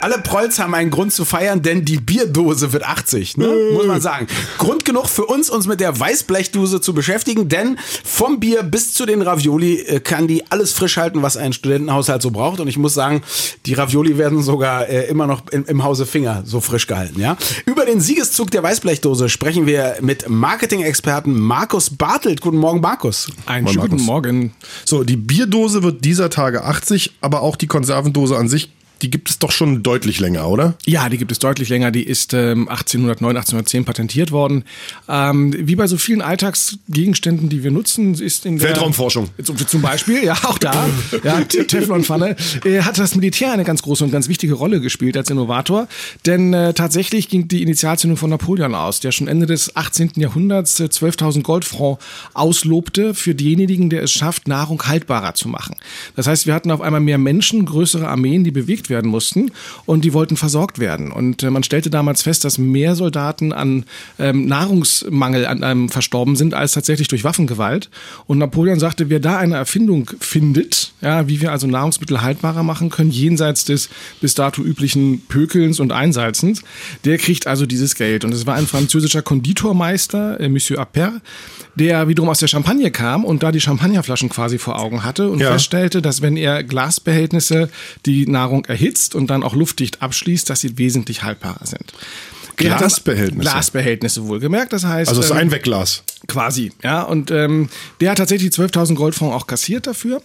Alle Prolls haben einen Grund zu feiern, denn die Bierdose wird 80, ne? muss man sagen. Grund genug für uns, uns mit der Weißblechdose zu beschäftigen, denn vom Bier bis zu den Ravioli äh, kann die alles frisch halten, was ein Studentenhaushalt so braucht. Und ich muss sagen, die Ravioli werden sogar äh, immer noch im, im Hause Finger so frisch gehalten. Ja? Über den Siegeszug der Weißblechdose sprechen wir mit Marketing-Experten Markus Bartelt. Guten Morgen, Markus. Einen schönen guten Morgen. So, die Bierdose wird dieser Tage 80, aber auch die Konservendose an sich die gibt es doch schon deutlich länger, oder? Ja, die gibt es deutlich länger. Die ist ähm, 1809, 1810 patentiert worden. Ähm, wie bei so vielen Alltagsgegenständen, die wir nutzen, ist in der Weltraumforschung. Zum Beispiel, ja, auch da. ja, Teflonpfanne. Äh, hat das Militär eine ganz große und ganz wichtige Rolle gespielt als Innovator. Denn äh, tatsächlich ging die Initialzündung von Napoleon aus, der schon Ende des 18. Jahrhunderts äh, 12.000 Goldfranc auslobte für diejenigen, der es schafft, Nahrung haltbarer zu machen. Das heißt, wir hatten auf einmal mehr Menschen, größere Armeen, die bewegt werden mussten und die wollten versorgt werden. Und äh, man stellte damals fest, dass mehr Soldaten an ähm, Nahrungsmangel an einem verstorben sind, als tatsächlich durch Waffengewalt. Und Napoleon sagte, wer da eine Erfindung findet, ja, wie wir also Nahrungsmittel haltbarer machen können, jenseits des bis dato üblichen Pökelns und Einsalzens, der kriegt also dieses Geld. Und es war ein französischer Konditormeister, äh, Monsieur Appert, der wiederum aus der Champagne kam und da die Champagnerflaschen quasi vor Augen hatte und ja. feststellte, dass wenn er Glasbehältnisse die Nahrung erhitzt und dann auch luftdicht abschließt, dass sie wesentlich haltbarer sind. Glasbehältnisse. Glasbehältnisse wohlgemerkt, das heißt. Also es ist ein Wegglas. Quasi, ja. Und ähm, der hat tatsächlich 12.000 Goldfranc auch kassiert dafür.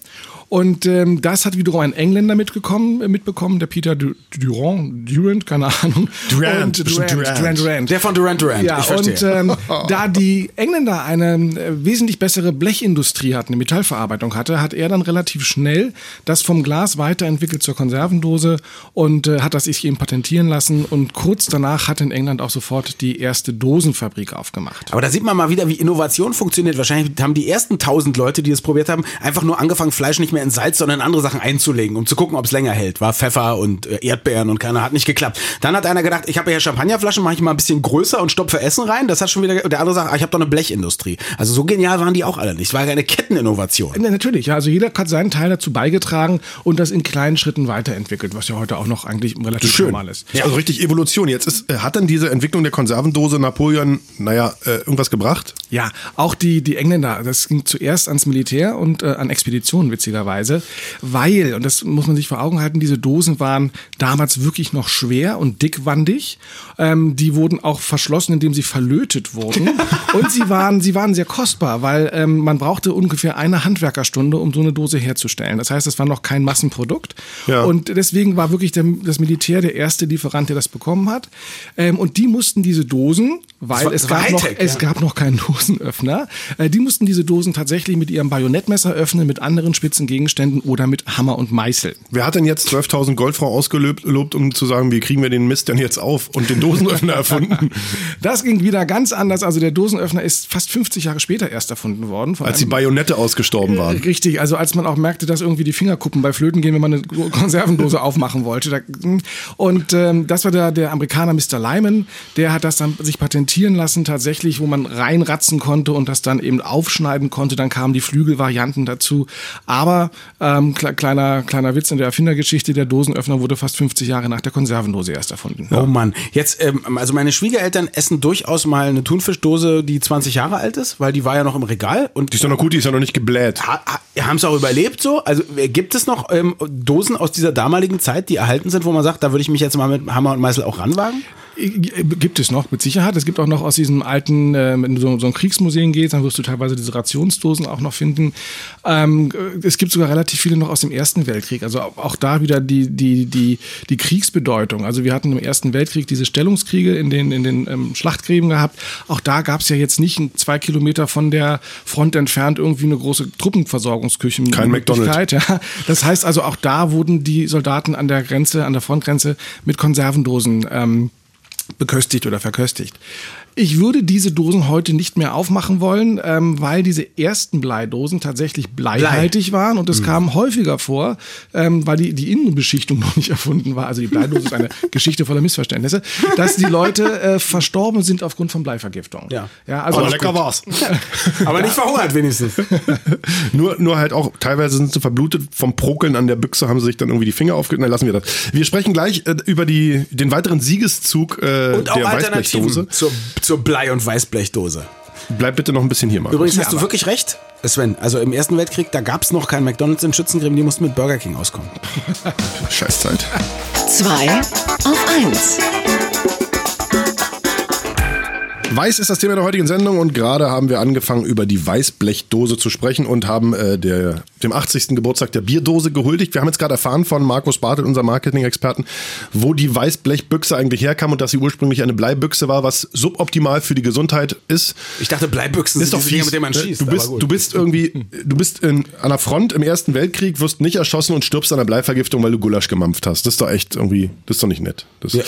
Und ähm, das hat wiederum ein Engländer mitgekommen, äh, mitbekommen, der Peter Durand, Durant, keine Ahnung. Durant, und Durant, Durant, Durant, Durant. Der von Durant Durant. Ja, und ähm, da die Engländer eine äh, wesentlich bessere Blechindustrie hatten, eine Metallverarbeitung hatte, hat er dann relativ schnell das vom Glas weiterentwickelt zur Konservendose und äh, hat das sich eben patentieren lassen. Und kurz danach hat in England auch sofort die erste Dosenfabrik aufgemacht. Aber da sieht man mal wieder, wie Innovation funktioniert. Wahrscheinlich haben die ersten tausend Leute, die es probiert haben, einfach nur angefangen, Fleisch nicht mehr in Salz, sondern in andere Sachen einzulegen, um zu gucken, ob es länger hält. War Pfeffer und äh, Erdbeeren und keiner hat nicht geklappt. Dann hat einer gedacht, ich habe ja Champagnerflaschen, mache ich mal ein bisschen größer und stopfe Essen rein. Das hat schon wieder. Der andere sagt, ah, ich habe doch eine Blechindustrie. Also so genial waren die auch alle nicht. Es war eine Ketteninnovation. Ja, natürlich. Ja, also jeder hat seinen Teil dazu beigetragen und das in kleinen Schritten weiterentwickelt, was ja heute auch noch eigentlich relativ Schön. normal ist. Ja. Also richtig Evolution. Jetzt ist, äh, hat dann diese Entwicklung der Konservendose Napoleon, naja, äh, irgendwas gebracht? Ja, auch die, die Engländer, das ging zuerst ans Militär und äh, an Expeditionen, witzigerweise weil, und das muss man sich vor Augen halten, diese Dosen waren damals wirklich noch schwer und dickwandig. Ähm, die wurden auch verschlossen, indem sie verlötet wurden. und sie waren, sie waren sehr kostbar, weil ähm, man brauchte ungefähr eine Handwerkerstunde, um so eine Dose herzustellen. Das heißt, es war noch kein Massenprodukt. Ja. Und deswegen war wirklich der, das Militär der erste Lieferant, der das bekommen hat. Ähm, und die mussten diese Dosen, weil war, es, gab noch, ja. es gab noch keinen Dosenöffner, äh, die mussten diese Dosen tatsächlich mit ihrem Bajonettmesser öffnen, mit anderen spitzen Gegenständen oder mit Hammer und Meißel. Wer hat denn jetzt 12.000 Goldfrau ausgelobt, um zu sagen, wie kriegen wir den Mist denn jetzt auf und den Dosenöffner erfunden? das ging wieder ganz anders. Also der Dosenöffner ist fast 50 Jahre später erst erfunden worden. als die Bajonette ausgestorben waren. Richtig, also als man auch merkte, dass irgendwie die Fingerkuppen bei Flöten gehen, wenn man eine Konservendose aufmachen wollte. Und ähm, das war der, der Amerikaner Mr. Lyman, der hat das dann sich patentieren lassen, tatsächlich, wo man reinratzen konnte und das dann eben aufschneiden konnte. Dann kamen die Flügelvarianten dazu. Aber ähm, kleiner, kleiner Witz in der Erfindergeschichte, der Dosenöffner wurde fast 50 Jahre nach der Konservendose erst erfunden. Oh Mann. Jetzt, ähm, also meine Schwiegereltern essen durchaus mal eine Thunfischdose, die 20 Jahre alt ist, weil die war ja noch im Regal. Und die ist doch noch gut, die ist ja noch nicht gebläht. Ha, ha, haben es auch überlebt so? Also äh, gibt es noch ähm, Dosen aus dieser damaligen Zeit, die erhalten sind, wo man sagt, da würde ich mich jetzt mal mit Hammer und Meißel auch ranwagen? Gibt es noch, mit Sicherheit. Es gibt auch noch aus diesem alten, äh, wenn du so, so ein Kriegsmuseum gehst, dann wirst du teilweise diese Rationsdosen auch noch finden. Ähm, es gibt sogar relativ viele noch aus dem Ersten Weltkrieg. Also auch da wieder die, die, die, die Kriegsbedeutung. Also wir hatten im Ersten Weltkrieg diese Stellungskriege in den, in den ähm, Schlachtgräben gehabt. Auch da gab es ja jetzt nicht zwei Kilometer von der Front entfernt irgendwie eine große Truppenversorgungsküche. Kein McDonald's. Ja. Das heißt also, auch da wurden die Soldaten an der Grenze, an der Frontgrenze mit Konservendosen ähm, beköstigt oder verköstigt. Ich würde diese Dosen heute nicht mehr aufmachen wollen, ähm, weil diese ersten Bleidosen tatsächlich bleihaltig waren und es kam häufiger vor, ähm, weil die, die Innenbeschichtung noch nicht erfunden war. Also die Bleidose ist eine Geschichte voller Missverständnisse, dass die Leute äh, verstorben sind aufgrund von Bleivergiftung. Ja. ja also Aber lecker war's. Aber nicht verhungert wenigstens. Nur, nur halt auch, teilweise sind sie verblutet vom Prokeln an der Büchse, haben sie sich dann irgendwie die Finger. Na, lassen wir das. Wir sprechen gleich äh, über die, den weiteren Siegeszug äh, Und auch der Weißblechdose. zur, zur Blei- und Weißblechdose. Bleib bitte noch ein bisschen hier, Markus. Übrigens hast du wirklich recht, Sven. Also im Ersten Weltkrieg, da gab es noch kein McDonalds in Schützengräben, die mussten mit Burger King auskommen. Scheißzeit. 2 auf 1. Weiß ist das Thema der heutigen Sendung und gerade haben wir angefangen, über die Weißblechdose zu sprechen und haben äh, der, dem 80. Geburtstag der Bierdose gehuldigt. Wir haben jetzt gerade erfahren von Markus Bartel, unserem Marketing-Experten, wo die Weißblechbüchse eigentlich herkam und dass sie ursprünglich eine Bleibüchse war, was suboptimal für die Gesundheit ist. Ich dachte, Bleibüchsen ist doch fies. mit denen man ne? schießt. Du bist, du bist irgendwie, du bist in, an der Front im Ersten Weltkrieg, wirst nicht erschossen und stirbst an der Bleivergiftung, weil du Gulasch gemampft hast. Das ist doch echt irgendwie, das ist doch nicht nett. Das, Ja.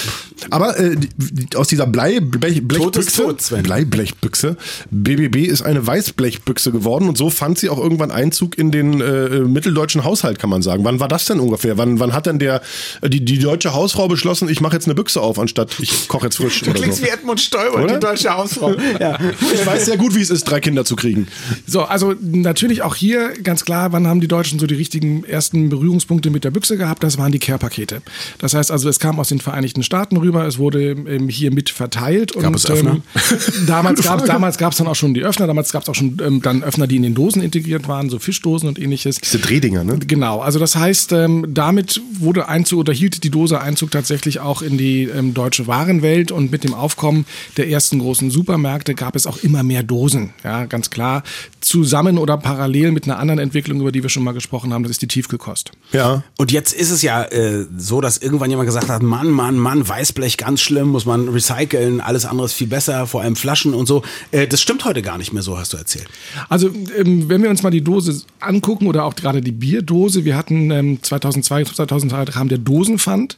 Aber äh, die, aus dieser Blei, Blech, Blechbüchse, Sven. Bleiblechbüchse, BBB ist eine Weißblechbüchse geworden und so fand sie auch irgendwann Einzug in den äh, mitteldeutschen Haushalt, kann man sagen. Wann war das denn ungefähr? Wann, wann hat denn der, äh, die, die deutsche Hausfrau beschlossen, ich mache jetzt eine Büchse auf, anstatt ich koche jetzt frisch Du oder klingst so? wie Edmund Stoiber, Oder? die deutsche Hausfrau. ja. Ich weiß sehr gut, wie es ist, drei Kinder zu kriegen. So, also natürlich auch hier ganz klar, wann haben die Deutschen so die richtigen ersten Berührungspunkte mit der Büchse gehabt? Das waren die Care-Pakete. Das heißt also, es kam aus den Vereinigten Staaten rüber, es wurde ähm, hier mit verteilt. Gab und, es Öffner? Ähm, damals gab es damals gab's dann auch schon die Öffner, damals gab es auch schon ähm, dann Öffner, die in den Dosen integriert waren, so Fischdosen und ähnliches. Diese Drehdinger, ne? Genau, also das heißt, ähm, damit wurde Einzug oder hielt die Dose Einzug tatsächlich auch in die ähm, deutsche Warenwelt und mit dem Aufkommen der ersten großen Supermärkte gab es auch immer mehr Dosen. Ja, ganz klar. Zusammen oder parallel mit einer anderen Entwicklung, über die wir schon mal gesprochen haben, das ist die Tiefkühlkost. Ja. Und jetzt ist es ja äh, so, dass irgendwann jemand gesagt hat, Mann, Mann, Mann, Weißblech ganz schlimm, muss man recyceln, alles andere ist viel besser, vor allem Flaschen und so. Äh, das stimmt heute gar nicht mehr so, hast du erzählt. Also ähm, wenn wir uns mal die Dose angucken oder auch gerade die Bierdose, wir hatten ähm, 2002, 2003 kam der Dosenpfand.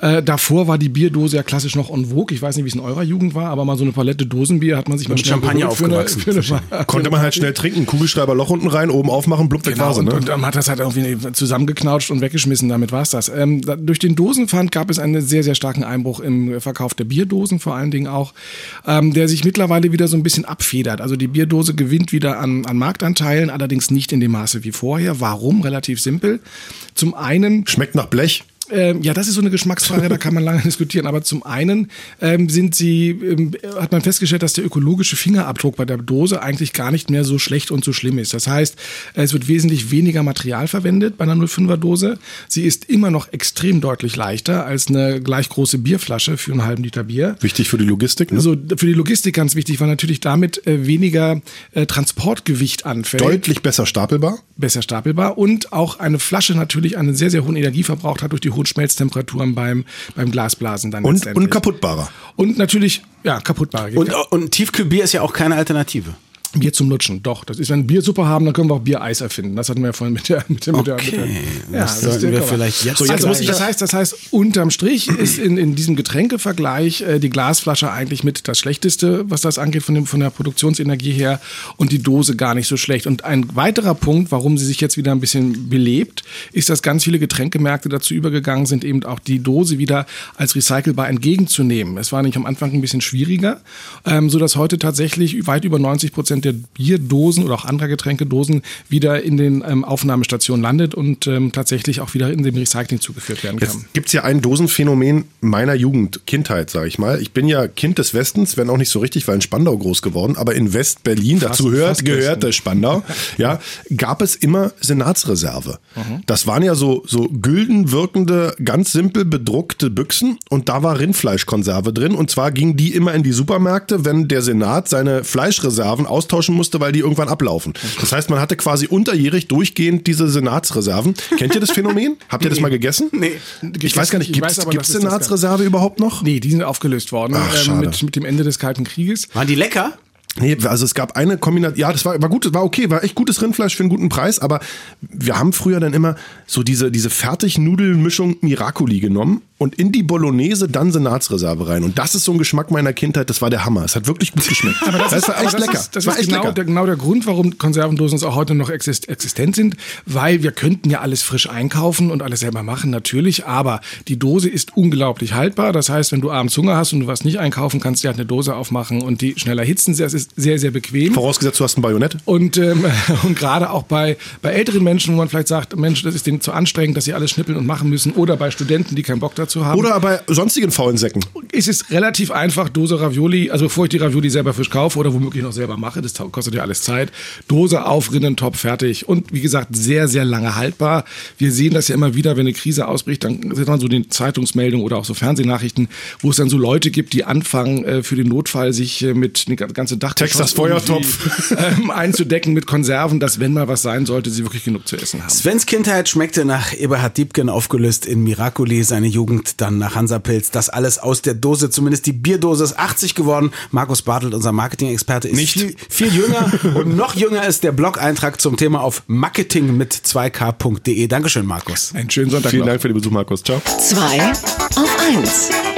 Äh, davor war die Bierdose ja klassisch noch en vogue. Ich weiß nicht, wie es in eurer Jugend war, aber mal so eine Palette Dosenbier hat man sich mal Mit schnell Champagner geholt für eine- aufgewachsen. für eine- Konnte man halt schnell trinken, Kugelschreiber Loch unten rein, oben aufmachen, blub, weg Genau, war ne? und man hat das halt irgendwie zusammengeknautscht und weggeschmissen, damit war's das. Ähm, da, durch den Dosenpfand gab es einen sehr, sehr starken Einbruch im Verkauf der Bierdosen vor allen Dingen auch, ähm, der sich mittlerweile wieder so ein bisschen abfedert. Also die Bierdose gewinnt wieder an, an Marktanteilen, allerdings nicht in dem Maße wie vorher. Warum? Relativ simpel. Zum einen Schmeckt nach Blech. Ähm, ja, das ist so eine Geschmacksfrage, da kann man lange diskutieren. Aber zum einen ähm, sind sie, ähm, hat man festgestellt, dass der ökologische Fingerabdruck bei der Dose eigentlich gar nicht mehr so schlecht und so schlimm ist. Das heißt, es wird wesentlich weniger Material verwendet bei einer 05er Dose. Sie ist immer noch extrem deutlich leichter als eine gleich große Bierflasche für einen halben Liter Bier. Wichtig für die Logistik, ne? Also für die Logistik ganz wichtig, weil natürlich damit äh, weniger äh, Transportgewicht anfällt Deutlich besser stapelbar. besser stapelbar und auch eine Flasche natürlich einen sehr, sehr hohen Energieverbrauch hat durch die hohen Schmelztemperaturen beim, beim Glasblasen dann Und, und kaputtbarer. Und natürlich, ja, kaputtbar. Und, und Tiefkühlbier ist ja auch keine Alternative. Bier zum Lutschen, doch. Das ist, wenn wir Biersuppe haben, dann können wir auch Biereis erfinden. Das hatten wir ja vorhin mit der, mit der, mit der, mit der Okay, ja, das ist sollten wir vielleicht jetzt- So, jetzt also, muss ich das das- heißt, das heißt, unterm Strich ist in, in diesem Getränkevergleich äh, die Glasflasche eigentlich mit das Schlechteste, was das angeht von, dem, von der Produktionsenergie her und die Dose gar nicht so schlecht. Und ein weiterer Punkt, warum sie sich jetzt wieder ein bisschen belebt, ist, dass ganz viele Getränkemärkte dazu übergegangen sind, eben auch die Dose wieder als recycelbar entgegenzunehmen. Es war nicht am Anfang ein bisschen schwieriger, ähm, so dass heute tatsächlich weit über 90 Prozent der Bierdosen oder auch anderer Getränkedosen wieder in den ähm, Aufnahmestationen landet und ähm, tatsächlich auch wieder in dem Recycling zugeführt werden kann. Jetzt gibt's ja ein Dosenphänomen meiner Jugend, Kindheit, sage ich mal. Ich bin ja Kind des Westens, wenn auch nicht so richtig, weil in Spandau groß geworden, aber in West-Berlin, dazu hört, fast gehörte Spandau, ja, gab es immer Senatsreserve. Das waren ja so, so gülden wirkende, ganz simpel bedruckte Büchsen und da war Rindfleischkonserve drin und zwar ging die immer in die Supermärkte, wenn der Senat seine Fleischreserven austauschen musste, weil die irgendwann ablaufen. Das heißt, man hatte quasi unterjährig durchgehend diese Senatsreserven. Kennt ihr das Phänomen? Habt ihr das mal gegessen? Nee. Ich weiß gar nicht, Ich gibt es Senatsreserve überhaupt noch? Nee, die sind aufgelöst worden Ach, ähm, schade. mit, mit dem Ende des Kalten Krieges. Waren die lecker? Nee, also es gab eine Kombination, ja, das war, war gut, war okay, war echt gutes Rindfleisch für einen guten Preis, aber wir haben früher dann immer so diese, diese Fertignudelmischung Miracoli genommen und in die Bolognese dann Senatsreserve rein. Und das ist so ein Geschmack meiner Kindheit, das war der Hammer. Es hat wirklich gut geschmeckt. Aber das, ist, war echt das lecker. Ist, das war ist echt genau, lecker. der, genau der Grund, warum Konservendosen auch heute noch exist existent sind, weil wir könnten ja alles frisch einkaufen und alles selber machen, natürlich, aber die Dose ist unglaublich haltbar. Das heißt, wenn du abends Hunger hast und du was nicht einkaufen kannst, du halt eine Dose aufmachen und die schneller hitzen. Das ist sehr, sehr bequem. Vorausgesetzt, du hast ein Bajonett. Und, ähm, und gerade auch bei, bei älteren Menschen, wo man vielleicht sagt, Mensch, das ist denen zu anstrengend, dass sie alles schnippeln und machen müssen, oder bei Studenten, die keinen Bock dazu haben. Oder bei sonstigen faulen Säcken. ist es relativ einfach, Dose Ravioli, also bevor ich die Ravioli selber frisch kaufe oder womöglich noch selber mache, das kostet ja alles Zeit, Dose aufrinnen, top, fertig. Und wie gesagt, sehr, sehr lange haltbar. Wir sehen das ja immer wieder, wenn eine Krise ausbricht, dann sieht man so die Zeitungsmeldungen oder auch so Fernsehnachrichten, wo es dann so Leute gibt, die anfangen, äh, für den Notfall sich äh, mit eine ganze Dachgeschoss Texas Feuertopf. ähm, einzudecken mit Konserven, dass wenn mal was sein sollte, sie wirklich genug zu essen haben. Svens Kindheit schmeckte nach Eberhard Diebken aufgelöst in Miracoli, seine Jugend dann nach Hansapilz. Das alles aus der Dose, zumindest die Bierdose ist 80 geworden. Markus Bartelt, unser Marketing-Experte, ist Nicht. Viel, viel jünger und noch jünger ist der Blog-Eintrag zum Thema auf marketing mit 2k.de. Dankeschön, Markus. Einen schönen Sonntag Vielen noch. Dank für den Besuch, Markus. Ciao. 2 auf 1.